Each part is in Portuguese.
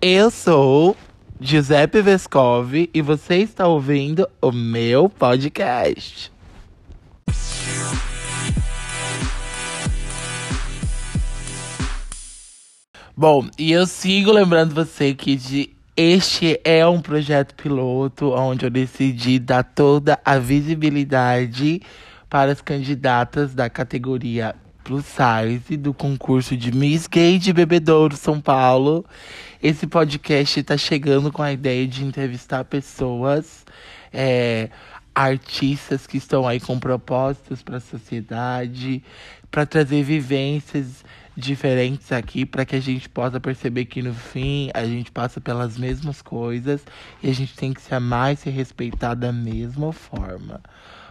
Eu sou Giuseppe Vescovi e você está ouvindo o meu podcast. Bom, e eu sigo lembrando você que de este é um projeto piloto onde eu decidi dar toda a visibilidade para as candidatas da categoria Plus Size do concurso de Miss Gay de Bebedouro, São Paulo. Esse podcast está chegando com a ideia de entrevistar pessoas, é, artistas que estão aí com propósitos para a sociedade, para trazer vivências diferentes aqui para que a gente possa perceber que no fim a gente passa pelas mesmas coisas e a gente tem que se amar e se respeitar da mesma forma.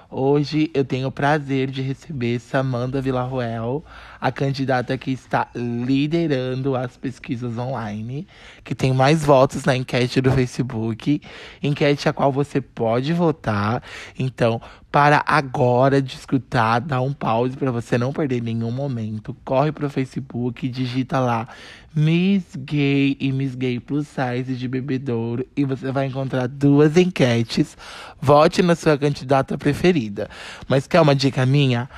Hoje eu tenho o prazer de receber Samanda Villarroel, a candidata que está liderando as pesquisas online, que tem mais votos na enquete do Facebook, enquete a qual você pode votar. Então, para agora de escutar, dá um pause para você não perder nenhum momento. Corre pro Facebook, digita lá Miss Gay e Miss Gay Plus Size de Bebedouro e você vai encontrar duas enquetes. Vote na sua candidata preferida. Mas quer uma dica minha?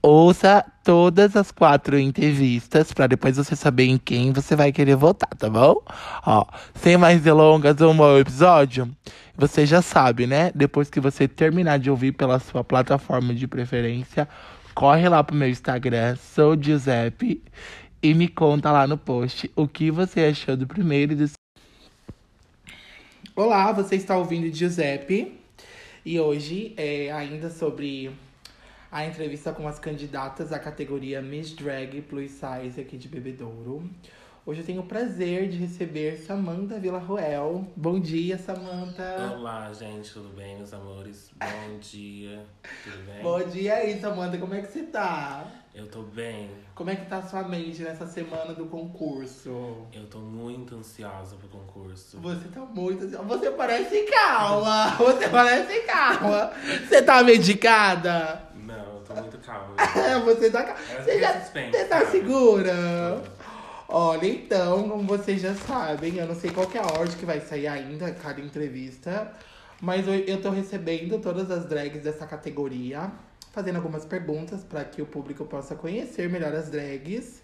Ouça todas as quatro entrevistas para depois você saber em quem você vai querer votar, tá bom? Ó, sem mais delongas, um bom episódio. Você já sabe, né? Depois que você terminar de ouvir pela sua plataforma de preferência, corre lá pro meu Instagram, sou Giuseppe, e me conta lá no post o que você achou do primeiro e do Olá, você está ouvindo Giuseppe. E hoje é ainda sobre a entrevista com as candidatas à categoria Miss Drag Plus Size aqui de Bebedouro. Hoje eu tenho o prazer de receber Samantha Villarroel. Bom dia, Samantha. Olá, gente, tudo bem, meus amores? Bom dia, tudo bem? Bom dia aí, Samantha, como é que você tá? Eu tô bem. Como é que tá a sua mente nessa semana do concurso? Eu tô muito ansiosa pro concurso. Você tá muito ansiosa. Você parece calma. Você parece calma. Você tá medicada? Não, eu tô muito calma. você tá calma. Você, já, você tá segura? Olha, então, como vocês já sabem, eu não sei qual que é a ordem que vai sair ainda, cada entrevista. Mas eu, eu tô recebendo todas as drags dessa categoria, fazendo algumas perguntas para que o público possa conhecer melhor as drags.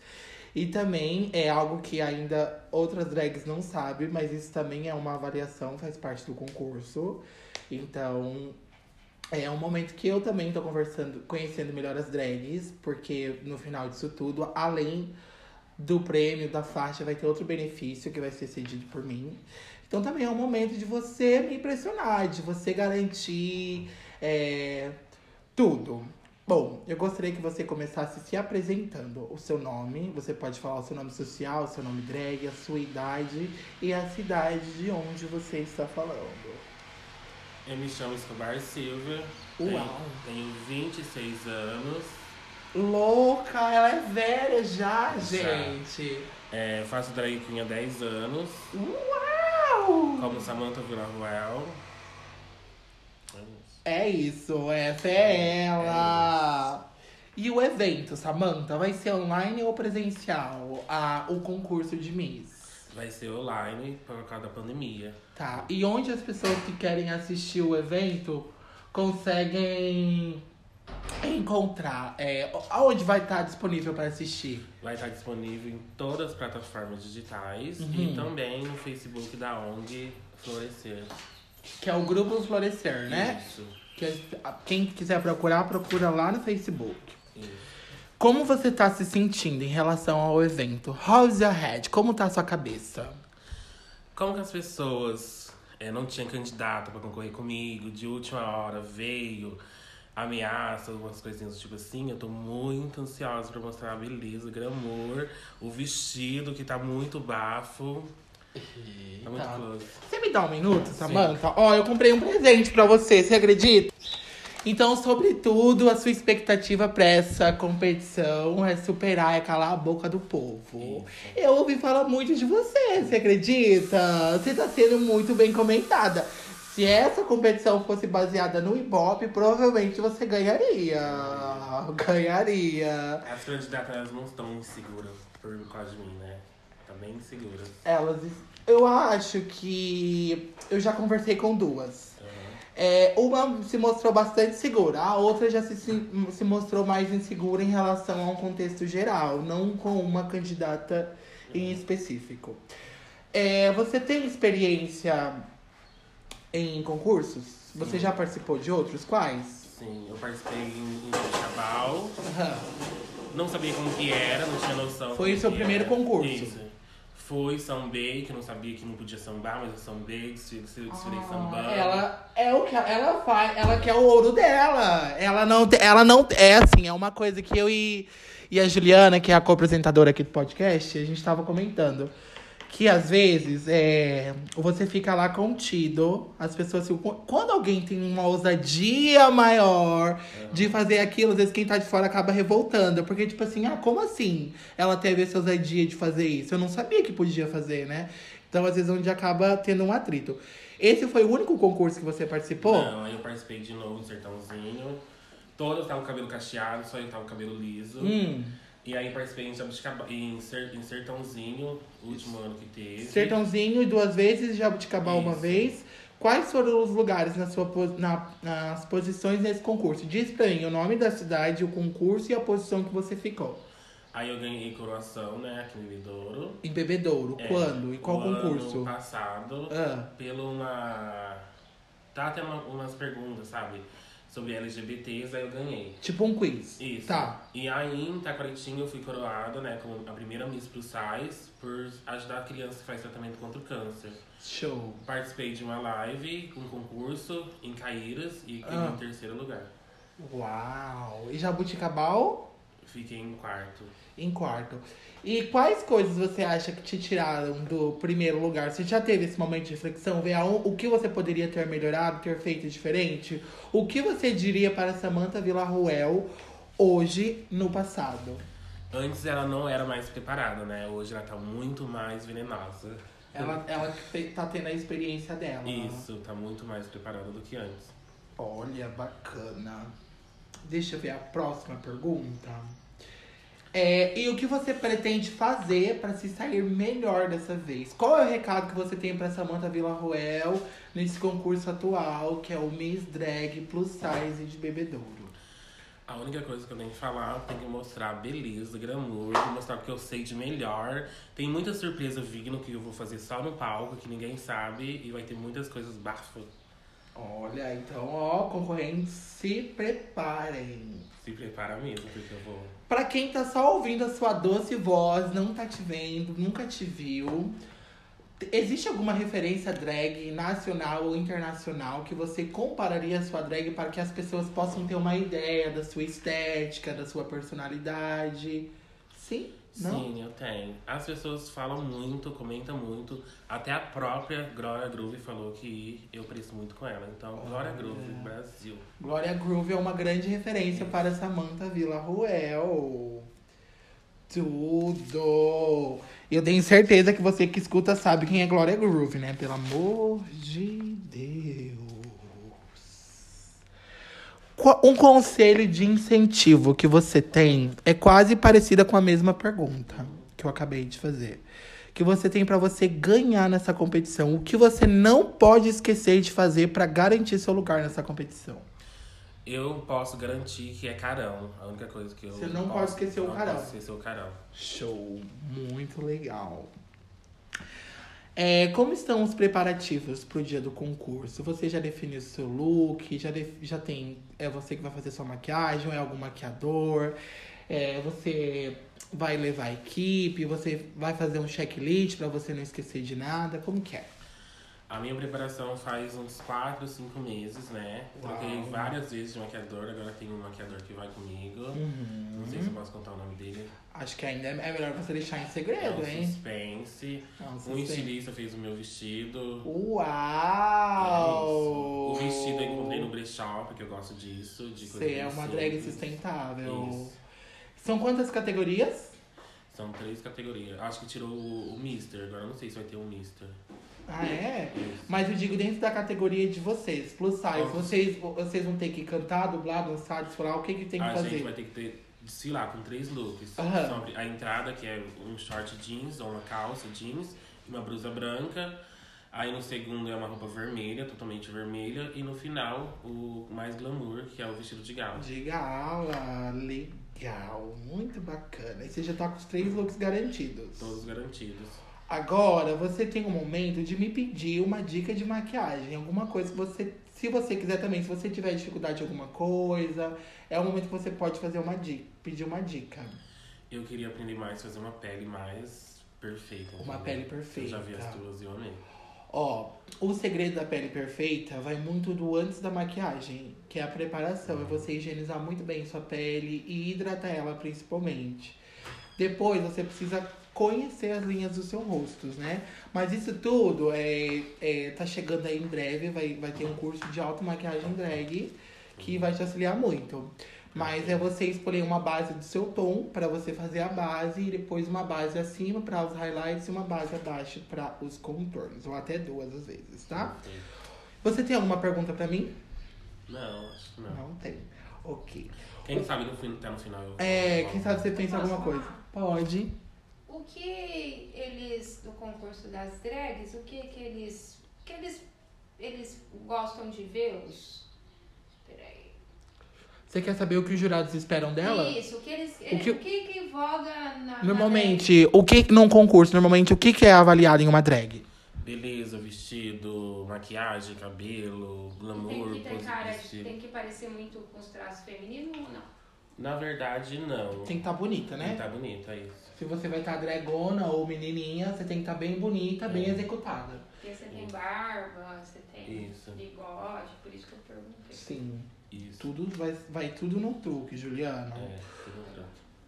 E também é algo que ainda outras drags não sabem, mas isso também é uma avaliação, faz parte do concurso. Então, é um momento que eu também tô conversando, conhecendo melhor as drags, porque no final disso tudo, além do prêmio, da faixa, vai ter outro benefício que vai ser cedido por mim. Então também é um momento de você me impressionar, de você garantir é, tudo. Bom, eu gostaria que você começasse se apresentando o seu nome. Você pode falar o seu nome social, o seu nome drag, a sua idade e a cidade de onde você está falando. Eu me chamo Escobar Silva. Uau. Tenho, tenho 26 anos. Louca, ela é velha já, Já. gente. É, faço drag queen há 10 anos. Uau! Como Samantha Villarroel. É isso. É isso, essa é ela. E o evento, Samantha, vai ser online ou presencial? A, o concurso de Miss. Vai ser online por causa da pandemia. Tá. E onde as pessoas que querem assistir o evento conseguem encontrar? É, aonde vai estar disponível para assistir? Vai estar disponível em todas as plataformas digitais Uhum. e também no Facebook da ONG Florescer. Que é o Grupo Florescer, né? Isso. Que quem quiser procurar, procura lá no Facebook. isso. Como você tá se sentindo em relação ao evento? How's your head? Como tá a sua cabeça? Como que as pessoas eh, não tinham candidato pra concorrer comigo, de última hora veio ameaça, algumas coisinhas do tipo assim, eu tô muito ansiosa pra mostrar a beleza, o glamour, o vestido que tá muito bafo. Tá muito close. Você me dá um minuto, Samantha? Ó, eu comprei um presente pra você, você acredita? Então, sobretudo, a sua expectativa pra essa competição é superar, é calar a boca do povo. Eu ouvi falar muito de você, você acredita? Você tá sendo muito bem comentada. Se essa competição fosse baseada no Ibope, provavelmente você ganharia. Ganharia. As candidatas não estão seguras por causa de mim, né? Tá bem seguras. Elas. Eu acho que. Eu já conversei com duas. Uhum. É, uma se mostrou bastante segura, a outra já se, se, mostrou mais insegura em relação a um contexto geral, não com uma candidata em específico. É, você tem experiência em concursos? Você Sim. já participou de outros? Quais? Sim, eu participei em, em Jabuticabal. Não sabia como que era, não tinha noção. Foi o seu primeiro era. concurso? Isso. Fui sambei, que eu não sabia que não podia sambar, mas eu sambei, desfilei, desfilei sambando. Ela é o que ela faz, ela quer o ouro dela. Ela não, te- ela não é assim, é uma coisa que eu e, e a Juliana, que é a co-apresentadora aqui do podcast, a gente tava comentando. Que às vezes é, você fica lá contido, as pessoas ficam. Quando alguém tem uma ousadia maior de fazer aquilo, às vezes quem tá de fora acaba revoltando. Porque, tipo assim, ah, como assim ela teve essa ousadia de fazer isso? Eu não sabia que podia fazer, né? Então, às vezes, onde acaba tendo um atrito. Esse foi o único concurso que você participou? Não, aí eu participei de novo no Sertãozinho. Todas estavam com o cabelo cacheado, só eu tava com o cabelo liso. Hum. E aí participei em, Jabuticaba, em, Ser, em Sertãozinho, o último ano que teve. Sertãozinho e duas vezes, Jabuticabal uma Isso. vez. Quais foram os lugares na sua, na, nas posições nesse concurso? Diz pra mim o nome da cidade, o concurso e a posição que você ficou. Aí eu ganhei coroação, né, aqui no Bebedouro. Em Bebedouro. É, Quando? E qual concurso? Ano passado, Ah, pela uma. Tá até uma, umas perguntas, sabe? Sobre LGBTs, aí eu ganhei. tipo um quiz. Isso. Tá. E aí, em Taquaritinga, eu fui coroada, né, como a primeira Miss Plus Size, por ajudar a criança que faz tratamento contra o câncer. Show. Participei de uma live, um concurso em Caíras e fiquei Ah. em terceiro lugar. Uau. E Jabuticabal? Fiquei em quarto. Em quarto. E quais coisas você acha que te tiraram do primeiro lugar? Você já teve esse momento de reflexão? Ver o que você poderia ter melhorado, ter feito diferente? O que você diria para Samantha Villarruel hoje, no passado? Antes ela não era mais preparada, né? Hoje ela tá muito mais venenosa. Ela, ela tá tendo a experiência dela. Isso, tá muito mais preparada do que antes. Olha, bacana. Deixa eu ver a próxima pergunta. É, e o que você pretende fazer para se sair melhor dessa vez? Qual é o recado que você tem para Samantha Villarroel nesse concurso atual, que é o Miss Drag Plus Size de Bebedouro? A única coisa que eu tenho que falar, tem que mostrar beleza, glamour, mostrar o que eu sei de melhor. Tem muita surpresa vindo que eu vou fazer só no palco, que ninguém sabe, e vai ter muitas coisas bafas. Olha, então, ó, concorrentes, se preparem. Se prepara mesmo, porque eu vou. Pra quem tá só ouvindo a sua doce voz, não tá te vendo, nunca te viu, existe alguma referência drag nacional ou internacional que você compararia a sua drag para que as pessoas possam ter uma ideia da sua estética, da sua personalidade? Sim? Não? Sim, eu tenho. As pessoas falam muito, comentam muito. Até a própria Glória Groove falou que eu pareço muito com ela. Então, Glória Groove, Brasil. Glória Groove é uma grande referência para Samantha Villarruel. Tudo! Eu tenho certeza que você que escuta sabe quem é Glória Groove, né? Pelo amor de Deus. Um conselho de incentivo que você tem é quase parecida com a mesma pergunta que eu acabei de fazer. Que você tem pra você ganhar nessa competição. O que você não pode esquecer de fazer pra garantir seu lugar nessa competição. Eu posso garantir que é carão. A única coisa que eu. Você não posso, pode esquecer o carão. Posso esquecer o carão. Show, muito legal. É, como estão os preparativos pro dia do concurso? Você já definiu o seu look? Já, já tem. É você que vai fazer sua maquiagem? É algum maquiador? É, você vai levar a equipe? Você vai fazer um checklist pra você não esquecer de nada? Como que é? A minha preparação faz uns 4, 5 meses, né? Uau. Troquei várias vezes de maquiador, agora tem um maquiador que vai comigo. Uhum. Não sei se eu posso contar o nome dele. Acho que ainda é melhor você deixar em É segredo, um hein? suspense. É um Um suspense. estilista fez o meu vestido. Uau! É. O vestido eu encontrei no brechó, porque eu gosto disso. De Você é uma drag sustentável. Isso. São quantas categorias? São três categorias. Acho que tirou o, o Mister, agora eu não sei se vai ter um Mister. Ah, é? Mas eu digo dentro da categoria de vocês, plus size. Vocês, vocês vão ter que cantar, dublar, dançar, desfilar, o que que tem que a fazer? gente vai ter que ter desfilar com três looks. Aham. Sobre a entrada, que é um short jeans ou uma calça jeans uma blusa branca. Aí no segundo é uma roupa vermelha, totalmente vermelha. E no final, o mais glamour, que é o vestido de gala. De gala, legal, muito bacana. E você já tá com os três looks garantidos. Todos garantidos. Agora, você tem um momento de me pedir uma dica de maquiagem, alguma coisa que você, se você quiser também, se você tiver dificuldade em alguma coisa, é o momento que você pode fazer uma dica, pedir uma dica. Eu queria aprender mais, fazer uma pele mais perfeita. Uma entendeu? pele perfeita. Eu já vi as tuas e eu amei. Ó, o segredo da pele perfeita vai muito do antes da maquiagem, que é a preparação, é você higienizar muito bem sua pele e hidratar ela principalmente. Depois você precisa conhecer as linhas dos seus rostos, né? Mas isso tudo é, é tá chegando aí em breve, vai, vai ter um curso de automaquiagem drag que vai te auxiliar muito. Mas é você escolher uma base do seu tom para você fazer a base e depois uma base acima para os highlights e uma base abaixo para os contornos, ou até duas às vezes, tá? Você tem alguma pergunta para mim? Não, acho que não. Não tem. Ok. Quem sabe no fim, até no final eu. É, quem sabe você pensa alguma coisa? Pode. O que eles, no concurso das drags, o que que eles, que eles, eles gostam de ver os... Peraí. Você quer saber o que os jurados esperam dela? Isso, o que eles, O que- o que que voga na... na Normalmente, o que num concurso, normalmente o que que é avaliado em uma drag? Beleza, vestido, maquiagem, cabelo, glamour, Tem que ter cara, tem que parecer muito com os traços femininos ou não? Na verdade, não. Tem que estar bonita, Tem que né? tá bonito, é isso. Se você vai estar dragona ou menininha, você tem que estar bem bonita, bem É. executada. Porque você tem barba, você tem Isso. bigode, por isso que eu perguntei. Sim. Isso. Tudo vai, vai tudo no truque, Juliana. É, tudo.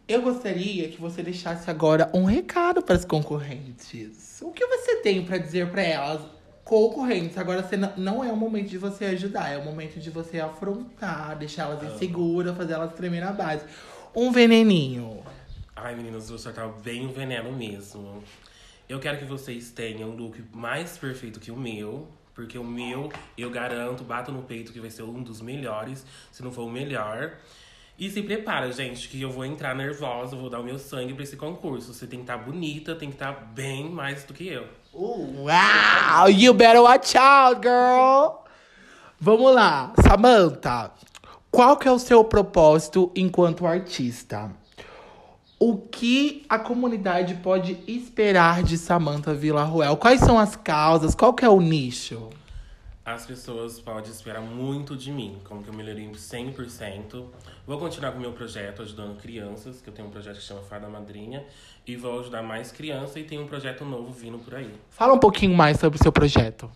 Eu gostaria que você deixasse agora um recado para as concorrentes. O que você tem para dizer para elas, concorrentes? Agora você não, é o momento de você ajudar, é o momento de você afrontar, deixar elas inseguras, fazer elas tremer na base. Um veneninho. Ai, meninas, vou soltar bem o veneno mesmo. Eu quero que vocês tenham um look mais perfeito que o meu. Porque o meu, eu garanto, bato no peito que vai ser um dos melhores, se não for o melhor. E se prepara, gente, que eu vou entrar nervosa, vou dar o meu sangue pra esse concurso. Você tem que estar bonita, tem que estar bem mais do que eu. Uau! You better watch out, girl! Vamos lá, Samantha. Qual que é o seu propósito enquanto artista? O que a comunidade pode esperar de Samantha Villarroel? Quais são as causas? Qual que é o nicho? As pessoas podem esperar muito de mim, como que eu melhorei 100%. Vou continuar com o meu projeto ajudando crianças, que eu tenho um projeto que chama Fada Madrinha. E vou ajudar mais crianças e tem um projeto novo vindo por aí. Fala um pouquinho mais sobre o seu projeto.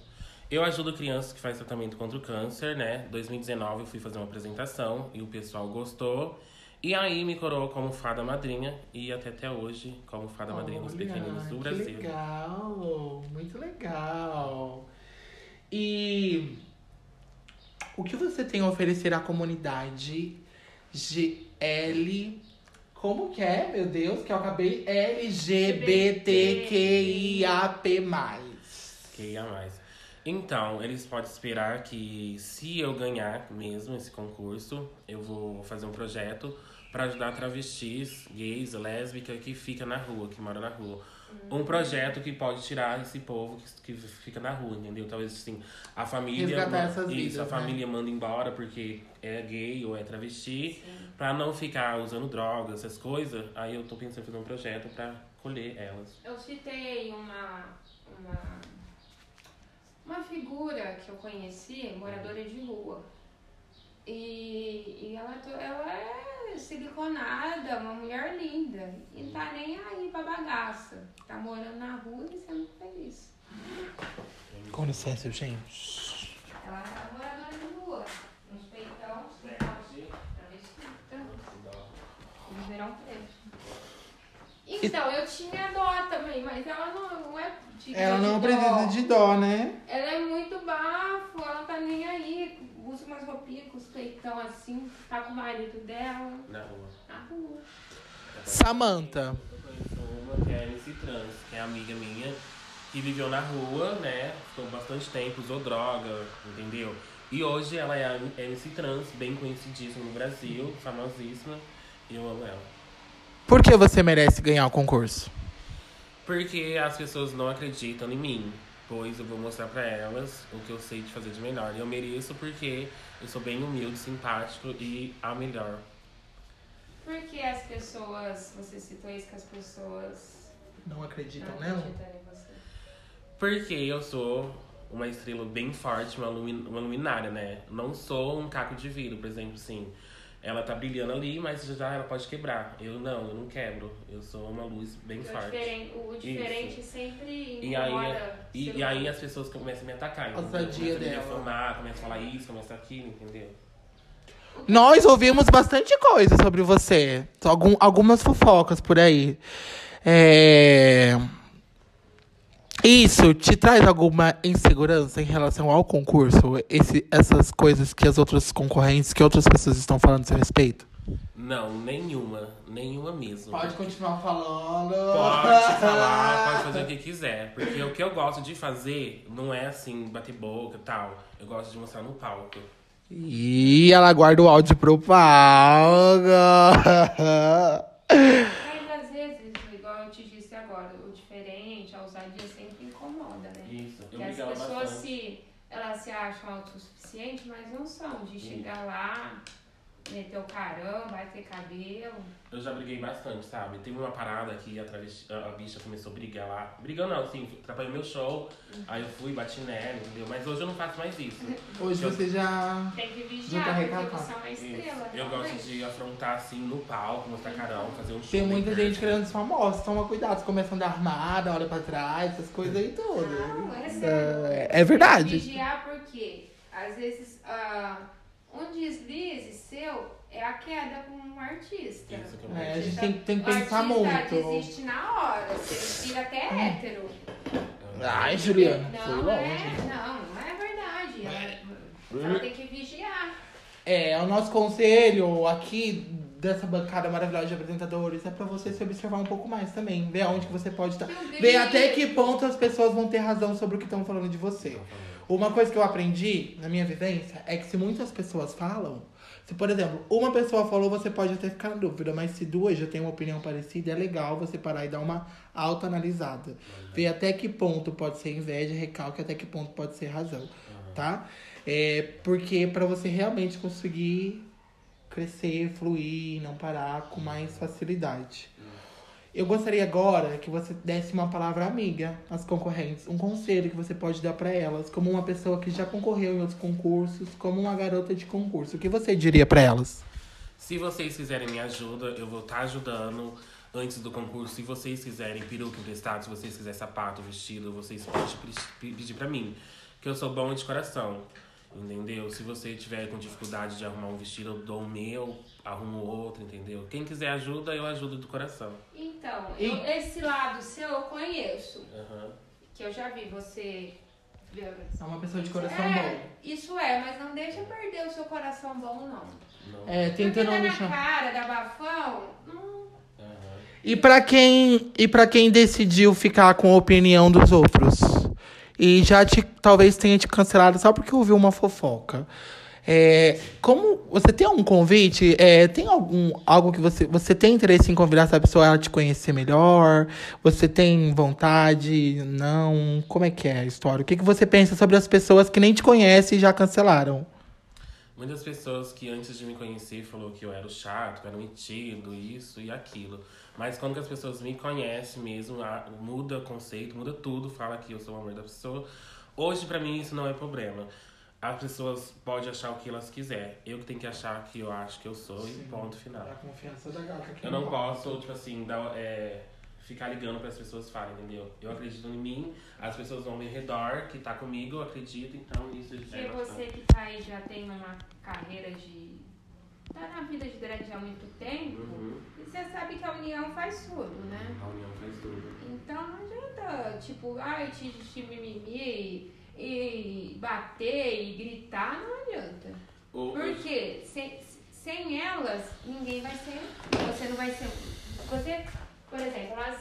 Eu ajudo crianças que fazem tratamento contra o câncer, né? 2019 eu fui fazer uma apresentação e o pessoal gostou. E aí me coroou como fada madrinha e até até hoje como fada madrinha dos Olha, pequeninos do que Brasil. legal, muito legal. E o que você tem a oferecer à comunidade GL? Como que é, meu Deus, que eu acabei LGBTQIAP+. Que ia mais. Então, eles podem esperar que se eu ganhar mesmo esse concurso, eu vou fazer um projeto para ajudar travestis, gays, lésbicas que fica na rua, que mora na rua. Um projeto que pode tirar esse povo que, que fica na rua, entendeu? Talvez assim, a família. Resgatar essas isso, vidas, a né? família manda embora porque é gay ou é travesti, pra não ficar usando drogas, essas coisas. Aí eu tô pensando em fazer um projeto pra colher elas. Eu citei uma, uma, uma figura que eu conheci, moradora de rua. E, e ela, to- ela é siliconada, uma mulher linda. E não tá nem aí pra bagaça. Tá morando na rua e sendo feliz. Com licença, gente. Ela é moradora de rua. Uns peitão, travestita. De verão preto. Então, eu tinha dó também, mas ela não, não é de Ela não de precisa dó. de dó, né? Ela é muito bafo, ela tá nem. Roupinhas com os peitão assim, tá com o marido dela Na rua. na rua. Samantha. Eu conheço uma que é MC Trans, que é amiga minha, que viveu na rua, né? Ficou bastante tempo, usou droga, entendeu? E hoje ela é a MC Trans, bem conhecidíssima no Brasil, famosíssima. E eu amo ela. Por que você merece ganhar o concurso? Porque as pessoas não acreditam em mim. Pois eu vou mostrar pra elas o que eu sei de fazer de melhor. E eu mereço porque eu sou bem humilde, simpático e a melhor. Por que as pessoas. Você citou isso que as pessoas Não acreditam não nela? acreditam em você? Porque eu sou uma estrela bem forte, uma, lumi- uma luminária, né? Não sou um caco de vidro, por exemplo, assim. Ela tá brilhando ali, mas já ela pode quebrar. Eu não, eu não quebro. Eu sou uma luz bem O forte. diferente, o diferente sempre E aí, incomoda. e, e aí as pessoas começam a me atacar. Entendeu? Começam a me dela. difamar, começam a falar isso, começam aquilo, entendeu? Nós ouvimos bastante coisa sobre você. Algum, algumas fofocas por aí. É... Isso te traz alguma insegurança em relação ao concurso? Esse, essas coisas que as outras concorrentes, que outras pessoas estão falando a seu respeito? Não, nenhuma. Nenhuma mesmo. continuar falando. Pode falar, pode fazer o que quiser. Porque o que eu gosto de fazer não é assim, bater boca e tal. Eu gosto de mostrar no palco. E ela guarda o áudio pro palco. Mas às vezes, igual eu te disse agora, o diferente, a ousadia sempre incomoda, né? Isso. Eu Porque as brigava pessoas bastante. se, elas se acham autossuficientes, mas não são. De chegar lá, meter o caramba, bater cabelo. Eu já briguei bastante, sabe? Teve uma parada que a, travesti, a, bicha começou a brigar lá. Brigando não, assim, atrapalhou meu show. Aí eu fui, bati nela, entendeu? Mas hoje eu não faço mais isso. Hoje você já. Tem que vigiar, tá porque recatado. você é uma Isso. estrela. Eu gosto de afrontar assim no palco, mostrar carão, fazer um show. Tem muita gente querendo ser famosa. Toma cuidado, começam a andar armada, olha pra trás, essas coisas aí tudo. Não, é sério. É, é verdade. Vigiar porque, às vezes, ah, um deslize seu é a queda como um artista. Eu É, a gente tem, tem que O pensar artista muito. desiste na hora, você vira até hétero. Ai, Juliana, não, foi é, longe. não, não é verdade. Ela, ela tem que vigiar. É, o nosso conselho aqui dessa bancada maravilhosa de apresentadores é pra você se observar um pouco mais também. Ver aonde que você pode estar. O Ver até que ponto as pessoas vão ter razão sobre o que estão falando de você. Uma coisa que eu aprendi na minha vivência é que se muitas pessoas falam, se por exemplo, uma pessoa falou, você pode até ficar na dúvida, mas se duas já têm uma opinião parecida, é legal você parar e dar uma autoanalisada. Ver até que ponto pode ser inveja, recalque, até que ponto pode ser razão, tá? É, porque pra você realmente conseguir crescer, fluir, não parar com mais facilidade. Eu gostaria agora que você desse uma palavra amiga às concorrentes, um conselho que você pode dar pra elas, como uma pessoa que já concorreu em outros concursos, como uma garota de concurso. O que você diria pra elas? Se vocês quiserem me ajuda, eu vou estar ajudando antes do concurso. Se vocês quiserem peruca emprestado, se vocês quiserem sapato, vestido, vocês podem pe- pedir pra mim. Que eu sou bom de coração. Entendeu? Se você tiver com dificuldade de arrumar um vestido, eu dou o meu, arrumo outro, entendeu? Quem quiser ajuda, eu ajudo do coração. Então, E- eu- esse lado seu eu conheço. Aham. Que eu já vi você. É uma pessoa de coração é, bom. Isso é, mas não deixa perder o seu coração bom, não. Não. É, tenta não tá na deixar. cara da bafão, não. E pra quem e para quem decidiu ficar com a opinião dos outros e já te talvez tenha te cancelado só porque ouviu uma fofoca. É, como você tem algum convite? É, tem algum algo que você você tem interesse em convidar essa pessoa a te conhecer melhor? Você tem vontade? Não? Como é que é a história? O que, que você pensa sobre as pessoas que nem te conhecem e já cancelaram? Muitas pessoas que antes de me conhecer falou que eu era chato, que era metido, isso e aquilo. Mas quando as pessoas me conhecem mesmo, a- muda o conceito, muda tudo, fala que eu sou o amor da pessoa. Hoje, pra mim, isso não é problema. As pessoas podem achar o que elas quiserem. Eu que tenho que achar que eu acho que eu sou e ponto final. confiança da gata Eu não posso, tipo assim, dar, é, ficar ligando para as pessoas falarem, entendeu? Eu acredito em mim, as pessoas ao meu redor, que tá comigo, eu acredito, então isso já é Porque você que tá aí já tem uma carreira de. tá na vida de drag há muito tempo, Uhum. e você sabe que a união faz tudo, né? A união faz tudo. Então não adianta, tipo, ai, te, te mimimi e bater e gritar, não adianta. Porque sem, sem elas, ninguém vai ser. Você não vai ser. Você, por exemplo, elas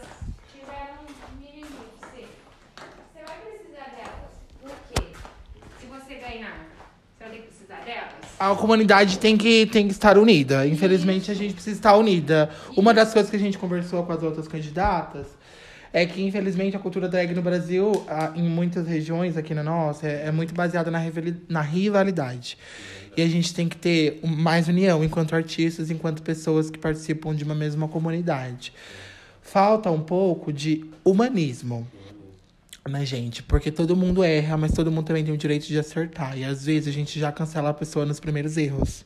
tiveram mimimi, você. Você vai precisar delas. Por quê? Se você ganhar, você vai ter que precisar delas. a comunidade tem que, tem que estar unida. Infelizmente, a gente precisa estar unida. Uma das coisas que a gente conversou com as outras candidatas é que, infelizmente, a cultura drag no Brasil, em muitas regiões aqui na nossa, é, é muito baseada na, rivali- na rivalidade. E a gente tem que ter mais união enquanto artistas, enquanto pessoas que participam de uma mesma comunidade. Falta um pouco de humanismo né, gente? Porque todo mundo erra, mas todo mundo também tem o direito de acertar. E às vezes a gente já cancela a pessoa nos primeiros erros.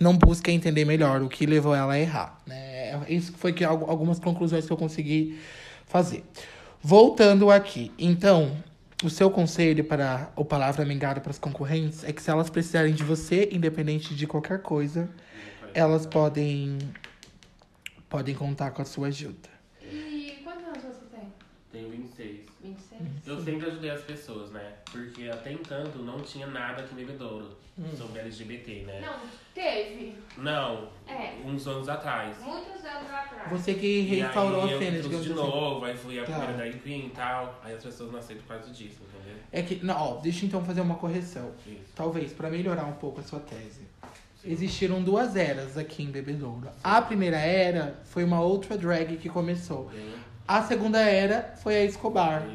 Não busca entender melhor o que levou ela a errar. Né? Isso foi que algu- algumas conclusões que eu consegui fazer. Voltando aqui, então, o seu conselho para o palavra mingada para as concorrentes é que se elas precisarem de você, independente de qualquer coisa, elas podem podem contar com a sua ajuda. E quantos anos você tem? Tenho 26. 26? Eu sempre ajudei as pessoas, né? Porque até entanto não tinha nada aqui em Bebedouro sobre LGBT, né? Não, teve. Não, É. uns anos atrás. Muitos anos atrás. Você que E restaurou aí a eu cena, digamos de assim. novo, aí fui a Tá. primeira drag queen e tal. Aí as pessoas não aceitam por causa disso, entendeu? É que, não, ó, deixa eu então fazer uma correção. Isso. Talvez, para melhorar um pouco a sua tese. Existiram duas eras aqui em Bebedouro. A primeira era foi uma outra drag que começou. Entendeu? A segunda era foi a Escobar.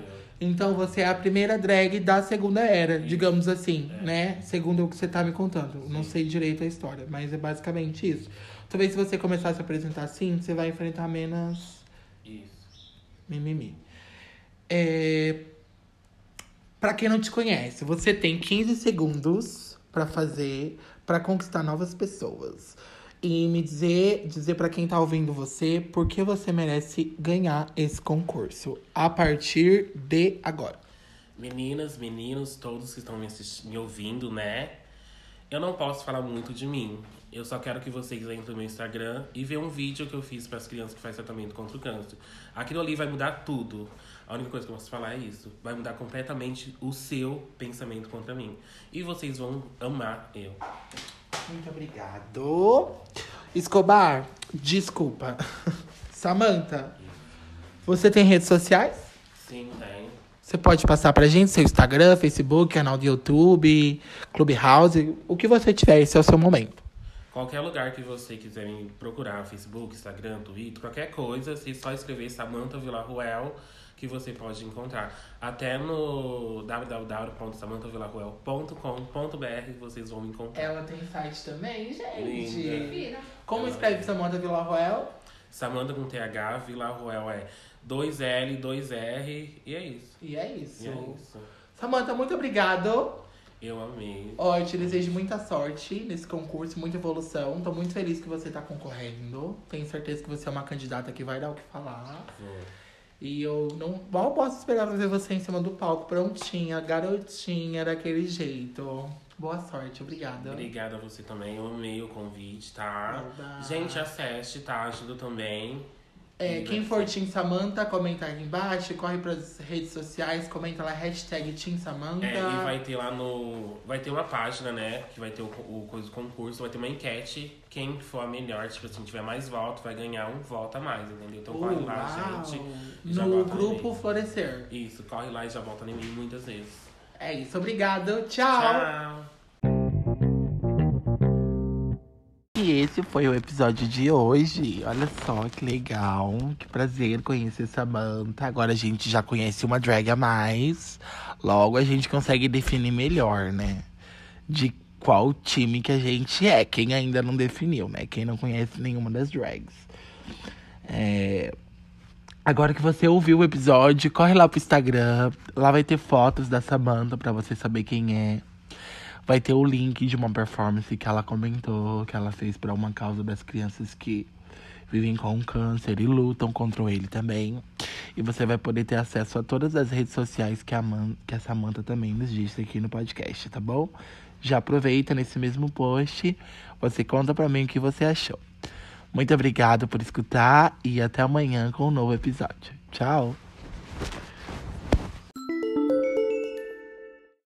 Então você é a primeira drag da segunda era, digamos assim, É. né? Segundo o que você tá me contando. Não sei direito a história, mas é basicamente isso. Talvez se você começar a se apresentar assim, você vai enfrentar menos Isso. Mimimi. É... Pra quem não te conhece, você tem 15 segundos pra fazer, pra conquistar novas pessoas. E me dizer, dizer para quem tá ouvindo você, por que você merece ganhar esse concurso a partir de agora. Meninas, meninos, todos que estão me, me ouvindo, né? Eu não posso falar muito de mim. Eu só quero que vocês entrem no meu Instagram e vejam um vídeo que eu fiz para as crianças que fazem tratamento contra o câncer. Aquilo ali vai mudar tudo. A única coisa que eu posso falar é isso. Vai mudar completamente o seu pensamento contra mim. E vocês vão amar eu. Muito obrigado. Escobar, desculpa. Samantha, você tem redes sociais? Sim, tem. Você pode passar pra gente seu Instagram, Facebook, canal do YouTube, Clubhouse, o que você tiver, esse é o seu momento. Qualquer lugar que você quiser me procurar, Facebook, Instagram, Twitter, qualquer coisa, você só escrever Samantha Villarruel que você pode encontrar. Até no www.samanthavillarruel.com.br vocês vão me encontrar. Ela tem site também, gente. Linda. Como escreve Samantha Villarroel? Samantha com TH, Villarruel é 2L, 2R e é isso. E é isso. E é isso. Samantha, muito obrigado. Eu amei. Ó, eu te desejo muita sorte nesse concurso, muita evolução. Tô muito feliz que você tá concorrendo. Tenho certeza que você é uma candidata que vai dar o que falar. Vou. E eu não mal posso esperar pra ver você em cima do palco, prontinha, garotinha, daquele jeito. Boa sorte, obrigada. Obrigada a você também. Eu amei o convite, tá? Oba. Gente, acesse, tá? Ajuda também. É, quem for Team Samantha, comenta aqui embaixo, corre pras redes sociais, comenta lá, hashtag Team Samantha. É, e vai ter lá no. Vai ter uma página, né? Que vai ter o, o do concurso, vai ter uma enquete. Quem for a melhor, tipo assim, tiver mais voto, vai ganhar um voto a mais, entendeu? Então corre lá, Uau. gente. e já No grupo. Florescer. Isso, corre lá e já volta em mim muitas vezes. É isso, obrigado, tchau. Tchau! E esse foi o episódio de hoje. Olha só que legal. Que prazer conhecer Samantha. Agora a gente já conhece uma drag a mais. Logo a gente consegue definir melhor, né? De qual time que a gente é. Quem ainda não definiu, né? Quem não conhece nenhuma das drags. É... Agora que você ouviu o episódio, corre lá pro Instagram. Lá vai ter fotos da Samantha pra você saber quem é. Vai ter o link de uma performance que ela comentou, que ela fez para uma causa das crianças que vivem com câncer e lutam contra ele também. E você vai poder ter acesso a todas as redes sociais que a, Man que a Samantha também nos disse aqui no podcast, tá bom? Já aproveita nesse mesmo post, você conta pra mim o que você achou. Muito obrigado por escutar e até amanhã com um novo episódio. Tchau!